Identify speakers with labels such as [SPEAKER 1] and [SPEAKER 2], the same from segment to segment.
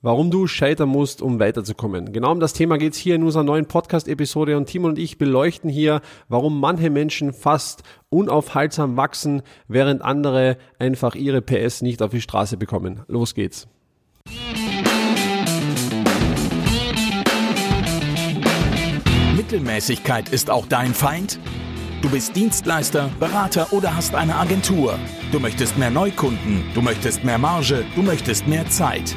[SPEAKER 1] Warum du scheitern musst, um weiterzukommen. Genau um das Thema geht's hier in unserer neuen Podcast-Episode und Timo und ich beleuchten hier, warum manche Menschen fast unaufhaltsam wachsen, während andere einfach ihre PS nicht auf die Straße bekommen. Los geht's.
[SPEAKER 2] Mittelmäßigkeit ist auch dein Feind? Du bist Dienstleister, Berater oder hast eine Agentur. Du möchtest mehr Neukunden, du möchtest mehr Marge, du möchtest mehr Zeit.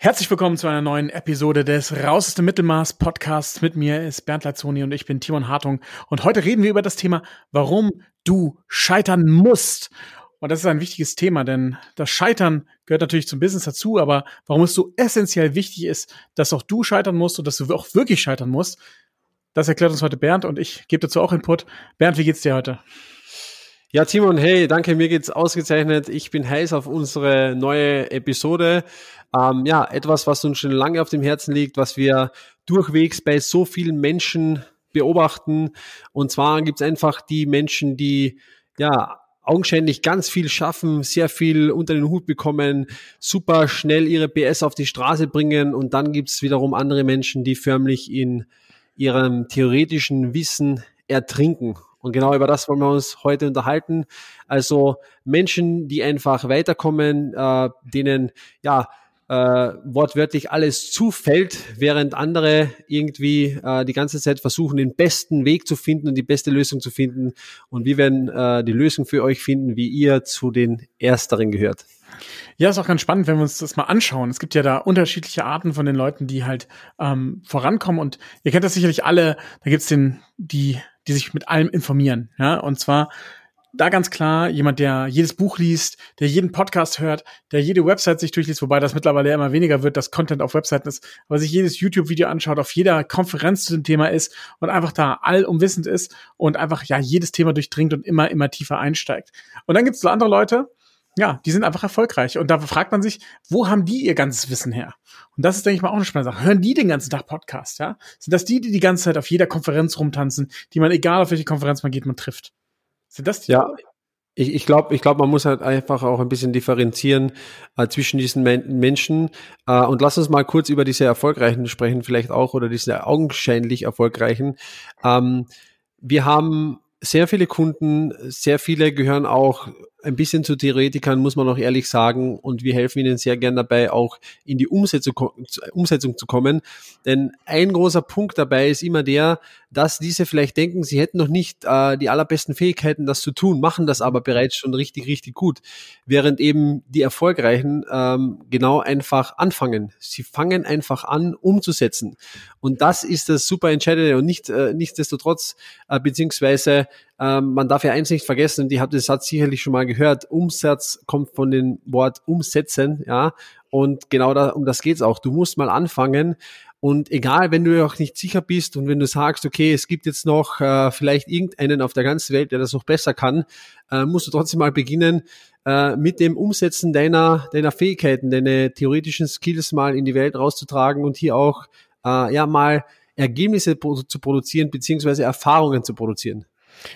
[SPEAKER 3] Herzlich willkommen zu einer neuen Episode des Raus aus dem Mittelmaß Podcasts. Mit mir ist Bernd Leitzoni und ich bin Timon Hartung. Und heute reden wir über das Thema, warum du scheitern musst. Und das ist ein wichtiges Thema, denn das Scheitern gehört natürlich zum Business dazu, aber warum es so essentiell wichtig ist, dass auch du scheitern musst und dass du auch wirklich scheitern musst, das erklärt uns heute Bernd und ich gebe dazu auch Input. Bernd, wie geht's dir heute?
[SPEAKER 1] Ja, Timon, hey, danke, mir geht's ausgezeichnet. Ich bin heiß auf unsere neue Episode. Ähm, ja, etwas, was uns schon lange auf dem Herzen liegt, was wir durchwegs bei so vielen Menschen beobachten. Und zwar gibt's einfach die Menschen, die ja augenscheinlich ganz viel schaffen, sehr viel unter den Hut bekommen, super schnell ihre PS auf die Straße bringen und dann gibt's wiederum andere Menschen, die förmlich in ihrem theoretischen Wissen ertrinken. Und genau über das wollen wir uns heute unterhalten. Also Menschen, die einfach weiterkommen, äh, denen ja äh, wortwörtlich alles zufällt, während andere irgendwie äh, die ganze Zeit versuchen, den besten Weg zu finden und die beste Lösung zu finden. Und wir werden äh, die Lösung für euch finden, wie ihr zu den Ersteren gehört.
[SPEAKER 3] Ja, ist auch ganz spannend, wenn wir uns das mal anschauen. Es gibt ja da unterschiedliche Arten von den Leuten, die halt ähm, vorankommen. Und ihr kennt das sicherlich alle. Da gibt's den, die die sich mit allem informieren. Ja, und zwar da ganz klar jemand, der jedes Buch liest, der jeden Podcast hört, der jede Website sich durchliest, wobei das mittlerweile immer weniger wird, dass Content auf Webseiten ist, aber sich jedes YouTube-Video anschaut, auf jeder Konferenz zu dem Thema ist und einfach da allumwissend ist und einfach ja jedes Thema durchdringt und immer, immer tiefer einsteigt. Und dann gibt es so andere Leute, ja, die sind einfach erfolgreich. Und da fragt man sich, wo haben die ihr ganzes Wissen her? Und das ist, denke ich mal, auch eine spannende Sache. Hören die den ganzen Tag Podcast, ja? Sind das die, die die ganze Zeit auf jeder Konferenz rumtanzen, die man, egal auf welche Konferenz man geht, man trifft?
[SPEAKER 1] Sind das die? Ja. Ich, ich glaube, ich glaub, man muss halt einfach auch ein bisschen differenzieren äh, zwischen diesen Men Menschen. Äh, und lass uns mal kurz über diese Erfolgreichen sprechen, vielleicht auch, oder diese augenscheinlich Erfolgreichen. Ähm, wir haben sehr viele Kunden, sehr viele gehören auch ein bisschen zu Theoretikern, muss man auch ehrlich sagen. Und wir helfen ihnen sehr gern dabei, auch in die Umsetzung, Umsetzung zu kommen. Denn ein großer Punkt dabei ist immer der, dass diese vielleicht denken, sie hätten noch nicht äh, die allerbesten Fähigkeiten, das zu tun, machen das aber bereits schon richtig, richtig gut. Während eben die Erfolgreichen ähm, genau einfach anfangen. Sie fangen einfach an, umzusetzen. Und das ist das super Entscheidende und nicht, äh, nichtsdestotrotz, äh, beziehungsweise ähm, man darf ja eins nicht vergessen, und ich habe den Satz sicherlich schon mal gehört, Umsatz kommt von dem Wort umsetzen, ja, und genau da, um das geht's auch. Du musst mal anfangen, und egal, wenn du auch nicht sicher bist und wenn du sagst, okay, es gibt jetzt noch äh, vielleicht irgendeinen auf der ganzen Welt, der das noch besser kann, äh, musst du trotzdem mal beginnen, äh, mit dem Umsetzen deiner, deiner Fähigkeiten, deine theoretischen Skills mal in die Welt rauszutragen und hier auch äh, ja mal Ergebnisse zu produzieren, beziehungsweise Erfahrungen zu produzieren.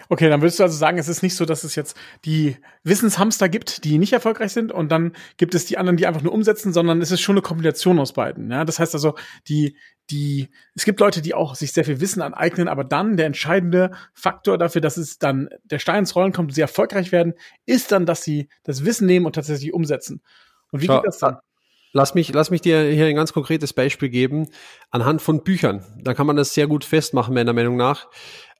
[SPEAKER 3] Okay, dann würdest du also sagen, es ist nicht so, dass es jetzt die Wissenshamster gibt, die nicht erfolgreich sind und dann gibt es die anderen, die einfach nur umsetzen, sondern es ist schon eine Kombination aus beiden. Ja, das heißt also, die, die, es gibt Leute, die auch sich sehr viel Wissen aneignen, aber dann der entscheidende Faktor dafür, dass es dann der Stein ins Rollen kommt und sie erfolgreich werden, ist dann, dass sie das Wissen nehmen und tatsächlich umsetzen. Und wie Schau, geht das dann?
[SPEAKER 1] Lass mich, lass mich dir hier ein ganz konkretes Beispiel geben anhand von Büchern. Da kann man das sehr gut festmachen, meiner Meinung nach.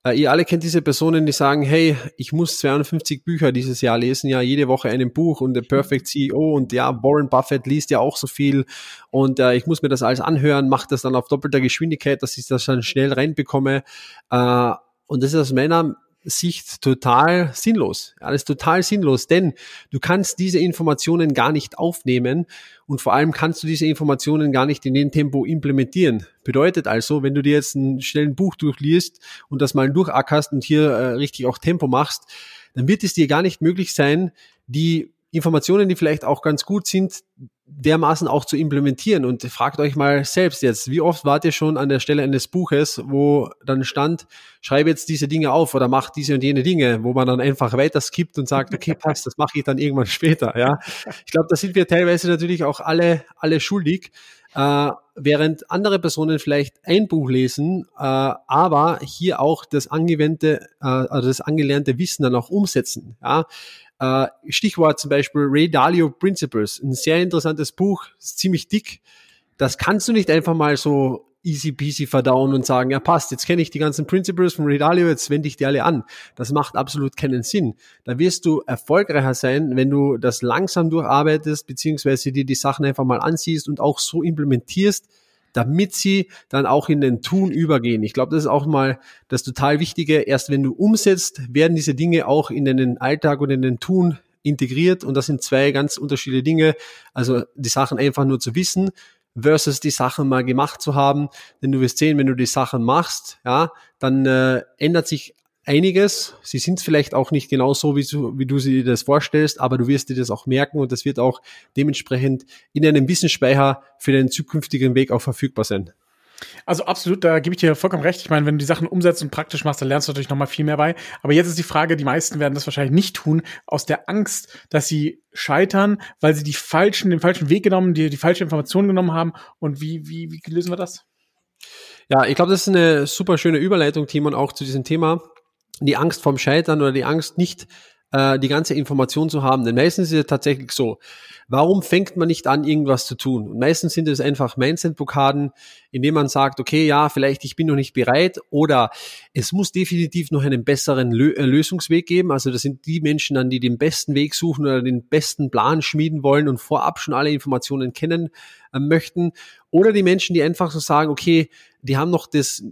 [SPEAKER 1] Äh, ihr alle kennt diese Personen, die sagen, hey, ich muss 250 Bücher dieses Jahr lesen, ja, jede Woche ein Buch und der Perfect CEO und ja, Warren Buffett liest ja auch so viel und äh, ich muss mir das alles anhören, mache das dann auf doppelter Geschwindigkeit, dass ich das dann schnell reinbekomme. Äh, und das ist aus meiner Sicht total sinnlos. Alles total sinnlos, denn du kannst diese Informationen gar nicht aufnehmen und vor allem kannst du diese Informationen gar nicht in dem Tempo implementieren. Bedeutet also, wenn du dir jetzt ein schnellen Buch durchliest und das mal durchackerst und hier äh, richtig auch Tempo machst, dann wird es dir gar nicht möglich sein, die Informationen, die vielleicht auch ganz gut sind, dermaßen auch zu implementieren. Und fragt euch mal selbst jetzt, wie oft wart ihr schon an der Stelle eines Buches, wo dann stand, schreibe jetzt diese Dinge auf oder mach diese und jene Dinge, wo man dann einfach weiter skippt und sagt, okay, passt, das mache ich dann irgendwann später. Ja, ich glaube, da sind wir teilweise natürlich auch alle alle schuldig. Äh, während andere Personen vielleicht ein Buch lesen, äh, aber hier auch das angewandte, äh, also das angelernte Wissen dann auch umsetzen. Ja? Äh, Stichwort zum Beispiel Ray Dalio Principles, ein sehr interessantes Buch, ziemlich dick. Das kannst du nicht einfach mal so easy peasy verdauen und sagen, ja passt, jetzt kenne ich die ganzen Principles von Ray Dalio, jetzt wende ich die alle an. Das macht absolut keinen Sinn. Da wirst du erfolgreicher sein, wenn du das langsam durcharbeitest, beziehungsweise dir die Sachen einfach mal ansiehst und auch so implementierst, damit sie dann auch in den Tun übergehen. Ich glaube, das ist auch mal das total Wichtige. Erst wenn du umsetzt, werden diese Dinge auch in den Alltag und in den Tun integriert. Und das sind zwei ganz unterschiedliche Dinge. Also die Sachen einfach nur zu wissen versus die Sachen mal gemacht zu haben. Denn du wirst sehen, wenn du die Sachen machst, ja, dann äh, ändert sich einiges. Sie sind vielleicht auch nicht genau so, wie du, wie du sie dir das vorstellst, aber du wirst dir das auch merken und das wird auch dementsprechend in einem Wissensspeicher für den zukünftigen Weg auch verfügbar sein.
[SPEAKER 3] Also absolut, da gebe ich dir vollkommen recht. Ich meine, wenn du die Sachen umsetzt und praktisch machst, dann lernst du natürlich noch mal viel mehr bei. Aber jetzt ist die Frage, die meisten werden das wahrscheinlich nicht tun, aus der Angst, dass sie scheitern, weil sie die falschen, den falschen Weg genommen, die, die falsche Information genommen haben. Und wie, wie, wie lösen wir das?
[SPEAKER 1] Ja, ich glaube, das ist eine super schöne Überleitung, Timon, auch zu diesem Thema die Angst vorm Scheitern oder die Angst nicht äh, die ganze Information zu haben. Denn meistens ist es tatsächlich so, warum fängt man nicht an, irgendwas zu tun? Und meistens sind es einfach Mindset-Blockaden, indem man sagt, okay, ja, vielleicht ich bin noch nicht bereit oder es muss definitiv noch einen besseren Lö äh, Lösungsweg geben. Also das sind die Menschen dann, die den besten Weg suchen oder den besten Plan schmieden wollen und vorab schon alle Informationen kennen äh, möchten. Oder die Menschen, die einfach so sagen, okay, die haben noch das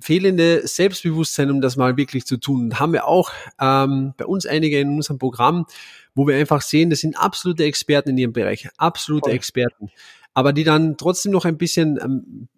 [SPEAKER 1] fehlende Selbstbewusstsein, um das mal wirklich zu tun. Und haben wir auch ähm, bei uns einige in unserem Programm, wo wir einfach sehen, das sind absolute Experten in ihrem Bereich, absolute Voll. Experten. Aber die dann trotzdem noch ein bisschen ähm,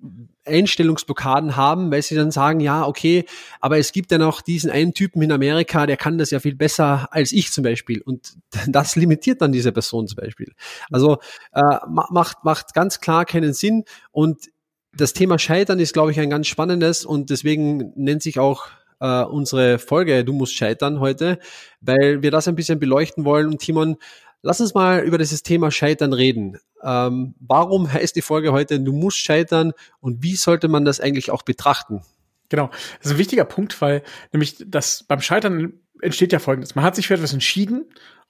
[SPEAKER 1] Einstellungsblockaden haben, weil sie dann sagen, ja, okay, aber es gibt ja noch diesen einen Typen in Amerika, der kann das ja viel besser als ich zum Beispiel. Und das limitiert dann diese Person zum Beispiel. Also äh, macht, macht ganz klar keinen Sinn. Und das Thema Scheitern ist, glaube ich, ein ganz spannendes und deswegen nennt sich auch äh, unsere Folge Du musst scheitern heute, weil wir das ein bisschen beleuchten wollen. Und Timon, lass uns mal über dieses Thema Scheitern reden. Ähm, warum heißt die Folge heute Du musst scheitern und wie sollte man das eigentlich auch betrachten?
[SPEAKER 3] Genau, das ist ein wichtiger Punkt, weil nämlich das beim Scheitern entsteht ja folgendes. Man hat sich für etwas entschieden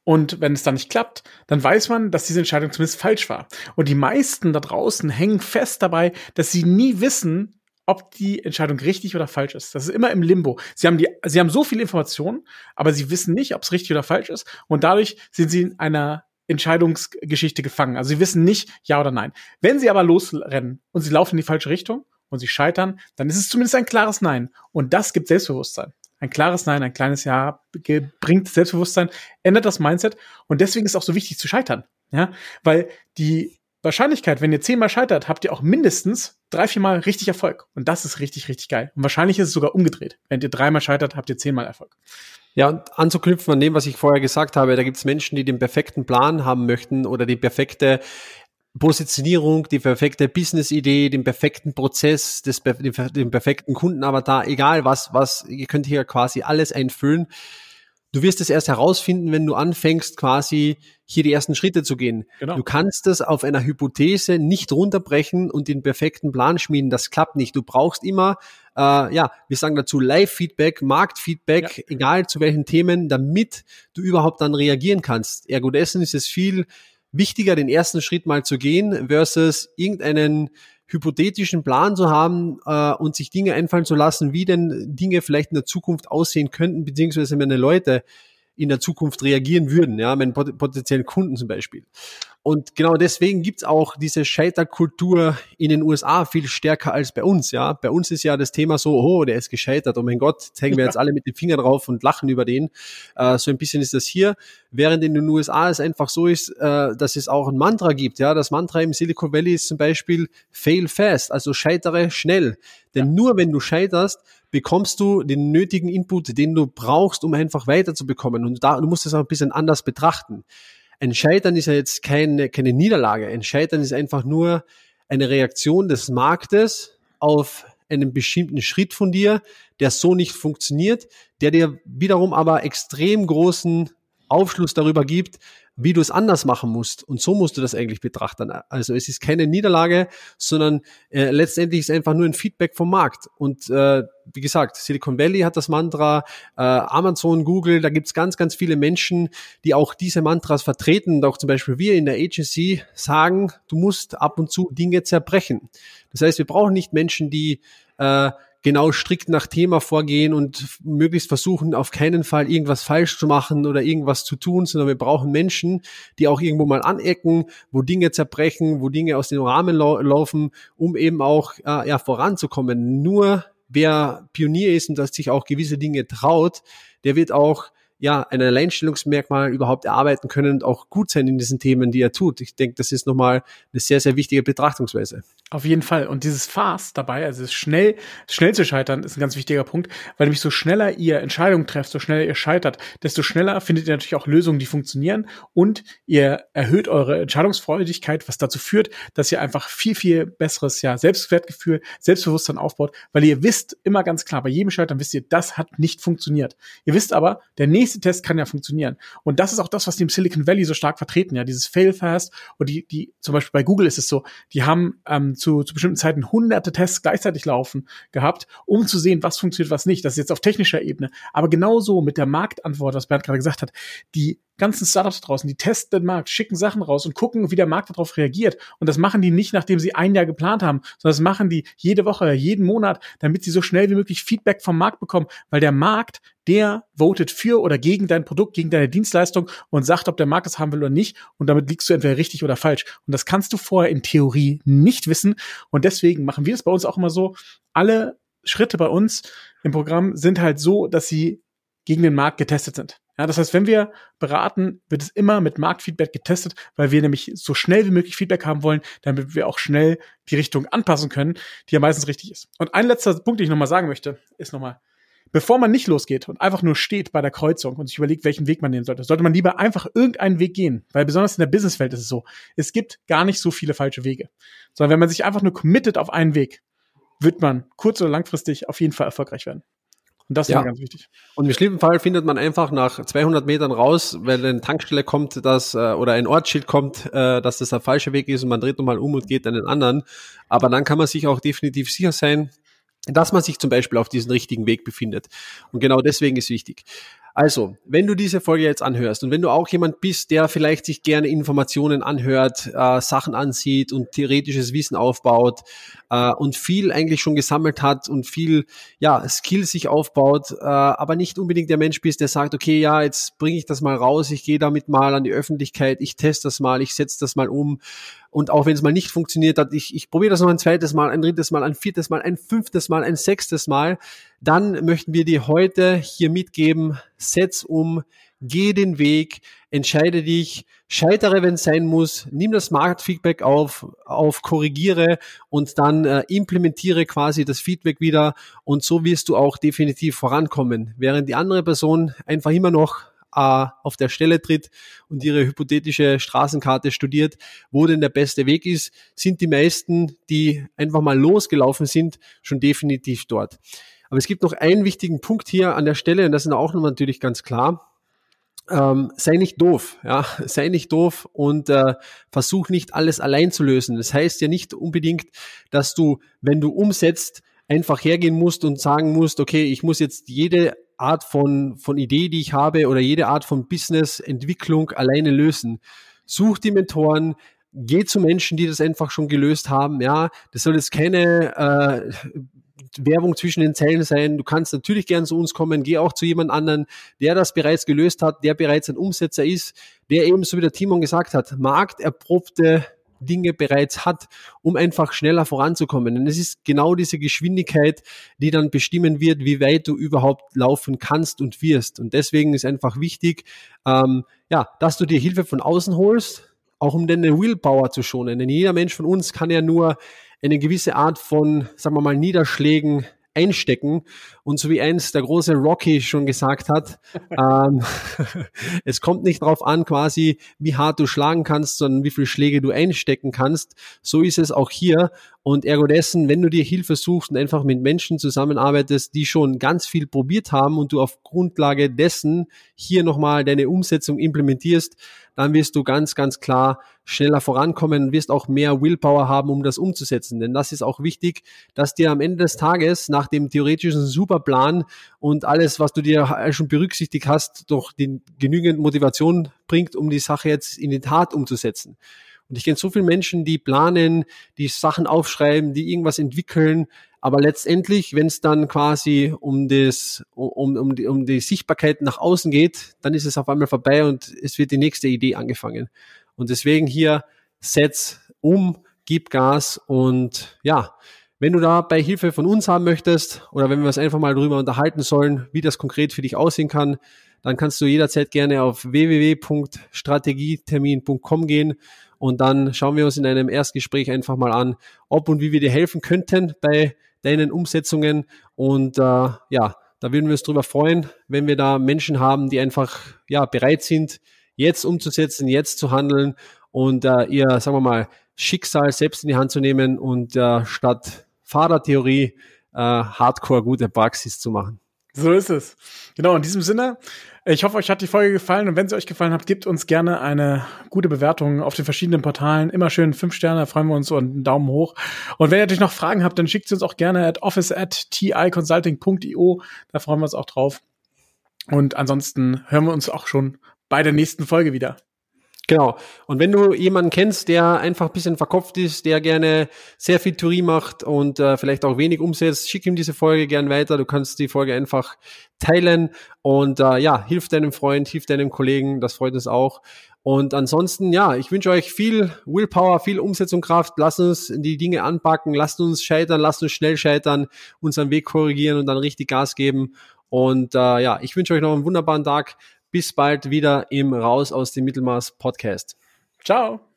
[SPEAKER 3] und wenn es dann nicht klappt, dann weiß man, dass diese Entscheidung zumindest falsch war. Und die meisten da draußen hängen fest dabei, dass sie nie wissen, ob die Entscheidung richtig oder falsch ist. Das ist immer im Limbo. Sie haben die, sie haben so viele Informationen, aber sie wissen nicht, ob es richtig oder falsch ist. Und dadurch sind sie in einer Entscheidungsgeschichte gefangen. Also sie wissen nicht, ja oder nein. Wenn sie aber losrennen und sie laufen in die falsche Richtung und sie scheitern, dann ist es zumindest ein klares Nein. Und das gibt Selbstbewusstsein. Ein klares Nein, ein kleines Ja bringt Selbstbewusstsein, ändert das Mindset und deswegen ist es auch so wichtig zu scheitern. Ja, weil die Wahrscheinlichkeit, wenn ihr zehnmal scheitert, habt ihr auch mindestens drei, viermal richtig Erfolg. Und das ist richtig, richtig geil. Und wahrscheinlich ist es sogar umgedreht. Wenn ihr dreimal scheitert, habt ihr zehnmal Erfolg.
[SPEAKER 1] Ja, und anzuknüpfen an dem, was ich vorher gesagt habe, da gibt es Menschen, die den perfekten Plan haben möchten oder die perfekte Positionierung, die perfekte Business-Idee, den perfekten Prozess, das, den, den perfekten Kundenavatar, egal was, was, ihr könnt hier quasi alles einfüllen. Du wirst es erst herausfinden, wenn du anfängst, quasi hier die ersten Schritte zu gehen. Genau. Du kannst es auf einer Hypothese nicht runterbrechen und den perfekten Plan schmieden. Das klappt nicht. Du brauchst immer, äh, ja, wir sagen dazu Live-Feedback, Marktfeedback, ja. egal zu welchen Themen, damit du überhaupt dann reagieren kannst. Ergo dessen ist es viel wichtiger, den ersten Schritt mal zu gehen, versus irgendeinen hypothetischen Plan zu haben äh, und sich Dinge einfallen zu lassen, wie denn Dinge vielleicht in der Zukunft aussehen könnten, beziehungsweise meine Leute, in der Zukunft reagieren würden, ja, meinen potenziellen Kunden zum Beispiel. Und genau deswegen gibt's auch diese Scheiterkultur in den USA viel stärker als bei uns. Ja, bei uns ist ja das Thema so, oh, der ist gescheitert, oh mein Gott, zeigen wir jetzt alle mit den Fingern drauf und lachen über den. Äh, so ein bisschen ist das hier, während in den USA es einfach so ist, äh, dass es auch ein Mantra gibt. Ja, das Mantra im Silicon Valley ist zum Beispiel Fail fast, also scheitere schnell. Denn nur wenn du scheiterst, bekommst du den nötigen Input, den du brauchst, um einfach weiterzubekommen. Und da, du musst es auch ein bisschen anders betrachten. Ein Scheitern ist ja jetzt keine, keine Niederlage. Ein Scheitern ist einfach nur eine Reaktion des Marktes auf einen bestimmten Schritt von dir, der so nicht funktioniert, der dir wiederum aber extrem großen Aufschluss darüber gibt, wie du es anders machen musst. Und so musst du das eigentlich betrachten. Also es ist keine Niederlage, sondern äh, letztendlich ist einfach nur ein Feedback vom Markt. Und äh, wie gesagt, Silicon Valley hat das Mantra, äh, Amazon, Google, da gibt's ganz, ganz viele Menschen, die auch diese Mantras vertreten. Und auch zum Beispiel wir in der Agency sagen, du musst ab und zu Dinge zerbrechen. Das heißt, wir brauchen nicht Menschen, die äh, genau strikt nach Thema vorgehen und möglichst versuchen, auf keinen Fall irgendwas falsch zu machen oder irgendwas zu tun, sondern wir brauchen Menschen, die auch irgendwo mal anecken, wo Dinge zerbrechen, wo Dinge aus dem Rahmen lau laufen, um eben auch äh, ja, voranzukommen. Nur wer Pionier ist und dass sich auch gewisse Dinge traut, der wird auch ja, ein Alleinstellungsmerkmal überhaupt erarbeiten können und auch gut sein in diesen Themen, die er tut. Ich denke, das ist nochmal eine sehr, sehr wichtige Betrachtungsweise.
[SPEAKER 3] Auf jeden Fall. Und dieses Fast dabei, also schnell, schnell zu scheitern, ist ein ganz wichtiger Punkt, weil nämlich so schneller ihr Entscheidungen trefft, so schneller ihr scheitert, desto schneller findet ihr natürlich auch Lösungen, die funktionieren und ihr erhöht eure Entscheidungsfreudigkeit, was dazu führt, dass ihr einfach viel, viel besseres, ja, Selbstwertgefühl, Selbstbewusstsein aufbaut, weil ihr wisst immer ganz klar, bei jedem Scheitern wisst ihr, das hat nicht funktioniert. Ihr wisst aber, der nächste Test kann ja funktionieren. Und das ist auch das, was die im Silicon Valley so stark vertreten, ja, dieses Fail Fast und die, die, zum Beispiel bei Google ist es so, die haben, ähm, zu, zu bestimmten Zeiten hunderte Tests gleichzeitig laufen gehabt, um zu sehen, was funktioniert, was nicht. Das ist jetzt auf technischer Ebene. Aber genauso mit der Marktantwort, was Bernd gerade gesagt hat, die ganzen Startups draußen, die testen den Markt, schicken Sachen raus und gucken, wie der Markt darauf reagiert. Und das machen die nicht, nachdem sie ein Jahr geplant haben, sondern das machen die jede Woche, jeden Monat, damit sie so schnell wie möglich Feedback vom Markt bekommen, weil der Markt, der votet für oder gegen dein Produkt, gegen deine Dienstleistung und sagt, ob der Markt es haben will oder nicht. Und damit liegst du entweder richtig oder falsch. Und das kannst du vorher in Theorie nicht wissen. Und deswegen machen wir es bei uns auch immer so. Alle Schritte bei uns im Programm sind halt so, dass sie gegen den Markt getestet sind. Ja, das heißt, wenn wir beraten, wird es immer mit Marktfeedback getestet, weil wir nämlich so schnell wie möglich Feedback haben wollen, damit wir auch schnell die Richtung anpassen können, die ja meistens richtig ist. Und ein letzter Punkt, den ich nochmal sagen möchte, ist nochmal, bevor man nicht losgeht und einfach nur steht bei der Kreuzung und sich überlegt, welchen Weg man nehmen sollte, sollte man lieber einfach irgendeinen Weg gehen. Weil besonders in der Businesswelt ist es so, es gibt gar nicht so viele falsche Wege. Sondern wenn man sich einfach nur committet auf einen Weg, wird man kurz- oder langfristig auf jeden Fall erfolgreich werden. Und das ist ja. ganz wichtig.
[SPEAKER 1] Und im schlimmen Fall findet man einfach nach 200 Metern raus, weil eine Tankstelle kommt, dass, äh, oder ein Ortsschild kommt, äh, dass das der falsche Weg ist und man dreht nochmal um und geht den anderen. Aber dann kann man sich auch definitiv sicher sein, dass man sich zum Beispiel auf diesen richtigen Weg befindet. Und genau deswegen ist wichtig. Also, wenn du diese Folge jetzt anhörst und wenn du auch jemand bist, der vielleicht sich gerne Informationen anhört, äh, Sachen ansieht und theoretisches Wissen aufbaut äh, und viel eigentlich schon gesammelt hat und viel ja Skills sich aufbaut, äh, aber nicht unbedingt der Mensch bist, der sagt, okay, ja, jetzt bringe ich das mal raus, ich gehe damit mal an die Öffentlichkeit, ich teste das mal, ich setze das mal um und auch wenn es mal nicht funktioniert hat, ich, ich probiere das noch ein zweites Mal, ein drittes Mal, ein viertes Mal, ein fünftes Mal, ein sechstes Mal, dann möchten wir dir heute hier mitgeben, setz um, geh den Weg, entscheide dich, scheitere, wenn es sein muss, nimm das Marktfeedback auf, auf korrigiere und dann äh, implementiere quasi das Feedback wieder und so wirst du auch definitiv vorankommen. Während die andere Person einfach immer noch äh, auf der Stelle tritt und ihre hypothetische Straßenkarte studiert, wo denn der beste Weg ist, sind die meisten, die einfach mal losgelaufen sind, schon definitiv dort. Aber es gibt noch einen wichtigen Punkt hier an der Stelle, und das ist auch natürlich ganz klar. Ähm, sei nicht doof, ja, sei nicht doof und äh, versuch nicht alles allein zu lösen. Das heißt ja nicht unbedingt, dass du, wenn du umsetzt, einfach hergehen musst und sagen musst, okay, ich muss jetzt jede Art von, von Idee, die ich habe oder jede Art von Business-Entwicklung alleine lösen. Such die Mentoren, geh zu Menschen, die das einfach schon gelöst haben. Ja, das soll jetzt keine äh, Werbung zwischen den Zellen sein. Du kannst natürlich gern zu uns kommen, geh auch zu jemand anderen, der das bereits gelöst hat, der bereits ein Umsetzer ist, der eben, so wie der Timon gesagt hat, markterprobte Dinge bereits hat, um einfach schneller voranzukommen. Und es ist genau diese Geschwindigkeit, die dann bestimmen wird, wie weit du überhaupt laufen kannst und wirst. Und deswegen ist einfach wichtig, ähm, ja, dass du dir Hilfe von außen holst, auch um deine Willpower zu schonen. Denn jeder Mensch von uns kann ja nur eine gewisse Art von, sagen wir mal, Niederschlägen einstecken. Und so wie eins der große Rocky schon gesagt hat, ähm, es kommt nicht darauf an, quasi, wie hart du schlagen kannst, sondern wie viele Schläge du einstecken kannst. So ist es auch hier. Und ergo dessen, wenn du dir Hilfe suchst und einfach mit Menschen zusammenarbeitest, die schon ganz viel probiert haben und du auf Grundlage dessen hier nochmal deine Umsetzung implementierst, dann wirst du ganz, ganz klar schneller vorankommen, wirst auch mehr Willpower haben, um das umzusetzen. Denn das ist auch wichtig, dass dir am Ende des Tages nach dem theoretischen Superplan und alles, was du dir schon berücksichtigt hast, doch den genügend Motivation bringt, um die Sache jetzt in die Tat umzusetzen. Und ich kenne so viele Menschen, die planen, die Sachen aufschreiben, die irgendwas entwickeln, aber letztendlich, wenn es dann quasi um das, um, um, die, um die Sichtbarkeit nach außen geht, dann ist es auf einmal vorbei und es wird die nächste Idee angefangen. Und deswegen hier setz um, gib Gas und ja, wenn du da bei Hilfe von uns haben möchtest oder wenn wir uns einfach mal darüber unterhalten sollen, wie das konkret für dich aussehen kann, dann kannst du jederzeit gerne auf www.strategietermin.com gehen und dann schauen wir uns in einem Erstgespräch einfach mal an, ob und wie wir dir helfen könnten bei deinen Umsetzungen. Und äh, ja, da würden wir uns darüber freuen, wenn wir da Menschen haben, die einfach ja bereit sind, jetzt umzusetzen, jetzt zu handeln und äh, ihr, sagen wir mal, Schicksal selbst in die Hand zu nehmen und äh, statt Fahrertheorie äh, Hardcore gute Praxis zu machen.
[SPEAKER 3] So ist es. Genau, in diesem Sinne, ich hoffe, euch hat die Folge gefallen und wenn sie euch gefallen hat, gebt uns gerne eine gute Bewertung auf den verschiedenen Portalen. Immer schön fünf Sterne, freuen wir uns und einen Daumen hoch. Und wenn ihr natürlich noch Fragen habt, dann schickt sie uns auch gerne at office at ticonsulting.io. Da freuen wir uns auch drauf. Und ansonsten hören wir uns auch schon bei der nächsten Folge wieder.
[SPEAKER 1] Genau. Und wenn du jemanden kennst, der einfach ein bisschen verkopft ist, der gerne sehr viel Theorie macht und äh, vielleicht auch wenig umsetzt, schick ihm diese Folge gern weiter. Du kannst die Folge einfach teilen und äh, ja, hilf deinem Freund, hilf deinem Kollegen, das freut uns auch. Und ansonsten, ja, ich wünsche euch viel Willpower, viel Umsetzungskraft. Lasst uns die Dinge anpacken, lasst uns scheitern, lasst uns schnell scheitern, unseren Weg korrigieren und dann richtig Gas geben. Und äh, ja, ich wünsche euch noch einen wunderbaren Tag. Bis bald wieder im Raus aus dem Mittelmaß Podcast.
[SPEAKER 3] Ciao.